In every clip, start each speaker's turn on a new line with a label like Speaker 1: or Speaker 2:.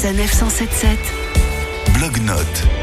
Speaker 1: Sanef 177.
Speaker 2: Blog-notes.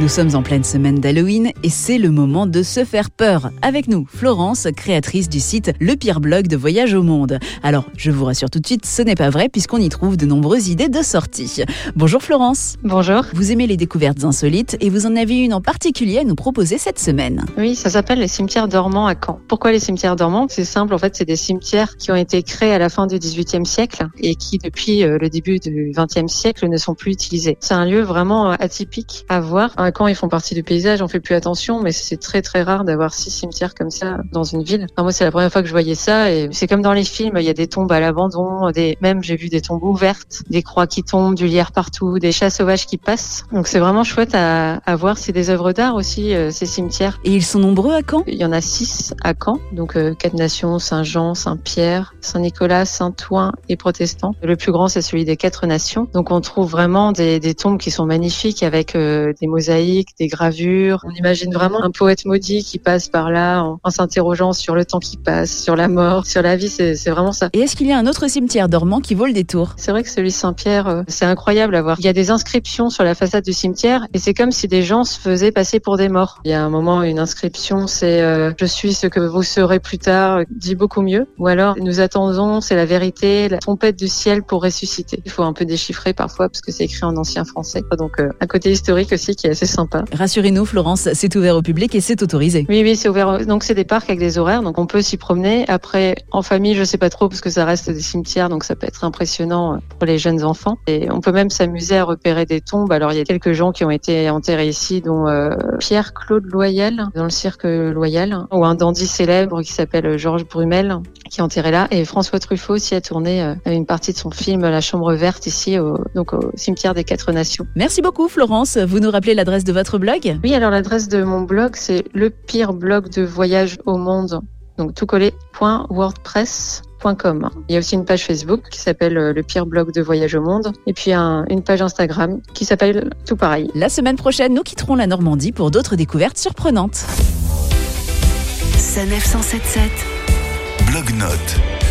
Speaker 3: Nous sommes en pleine semaine d'Halloween et c'est le moment de se faire peur. Avec nous, Florence, créatrice du site Le Pire Blog de Voyage au Monde. Alors, je vous rassure tout de suite, ce n'est pas vrai puisqu'on y trouve de nombreuses idées de sortie. Bonjour Florence.
Speaker 4: Bonjour.
Speaker 3: Vous aimez les découvertes insolites et vous en avez une en particulier à nous proposer cette semaine.
Speaker 4: Oui, ça s'appelle les cimetières dormants à Caen. Pourquoi les cimetières dormants? C'est simple, en fait, c'est des cimetières qui ont été créés à la fin du XVIIIe siècle et qui, depuis euh, le début du XXe siècle, ne sont plus utilisés. C'est un lieu vraiment euh, atypique à voir. À Caen, ils font partie du paysage, on fait plus attention, mais c'est très très rare d'avoir six cimetières comme ça dans une ville. Enfin, moi, c'est la première fois que je voyais ça et c'est comme dans les films, il y a des tombes à l'abandon, des même j'ai vu des tombes ouvertes, des croix qui tombent, du lierre partout, des chats sauvages qui passent. Donc c'est vraiment chouette à, à voir. C'est des œuvres d'art aussi, euh, ces cimetières.
Speaker 3: Et ils sont nombreux à Caen?
Speaker 4: Il y en a six à Caen, donc euh, quatre nations, Saint-Jean, Saint-Pierre, Saint-Nicolas, Saint-Ouen et protestants. Le plus grand, c'est celui des quatre nations. Donc on trouve vraiment des, des tombes qui sont magnifiques avec euh, des mosaïques, des gravures. On imagine vraiment un poète maudit qui passe par là en, en s'interrogeant sur le temps qui passe, sur la mort, sur la vie. C'est vraiment ça.
Speaker 3: Et est-ce qu'il y a un autre cimetière dormant qui vaut le détour?
Speaker 4: C'est vrai que celui Saint-Pierre, euh, c'est incroyable à voir. Il y a des inscriptions sur la façade du cimetière et c'est comme si des gens se faisaient passer pour des morts. Il y a un moment, une inscription, c'est euh, Je suis ce que vous serez plus tard, dit beaucoup mieux. Ou alors, nous attendons, c'est la vérité, la trompette du ciel pour ressusciter. Il faut un peu déchiffrer parfois parce que c'est écrit en ancien français. Donc, euh, un côté historique aussi qui est assez sympa.
Speaker 3: Rassurez-nous, Florence, c'est ouvert au public et c'est autorisé.
Speaker 4: Oui, oui, c'est ouvert. Donc c'est des parcs avec des horaires, donc on peut s'y promener. Après, en famille, je sais pas trop parce que ça reste des cimetières, donc ça peut être impressionnant euh, pour les jeunes enfants. Et on peut même s'amuser à repérer des tombes. Alors il y a quelques gens qui ont été enterrés ici, dont euh, Pierre-Claude Loyal dans le cirque Loyal, ou un dandy célèbre qui s'appelle Georges Brumel, qui est enterré là. Et François Truffaut aussi a tourné euh, une partie de son film La Chambre verte ici, au, donc au cimetière des Quatre Nations.
Speaker 3: Merci beaucoup, Florence. Vous nous rappelez l'adresse de votre blog
Speaker 4: Oui, alors l'adresse de mon blog, c'est le pire blog de voyage au monde. Donc tout wordpress.com. Il y a aussi une page Facebook qui s'appelle euh, le pire blog de voyage au monde. Et puis un- une page Instagram qui s'appelle tout pareil.
Speaker 3: La semaine prochaine, nous quitterons la Normandie pour d'autres découvertes surprenantes.
Speaker 1: Sanef 177.
Speaker 2: Blog-notes.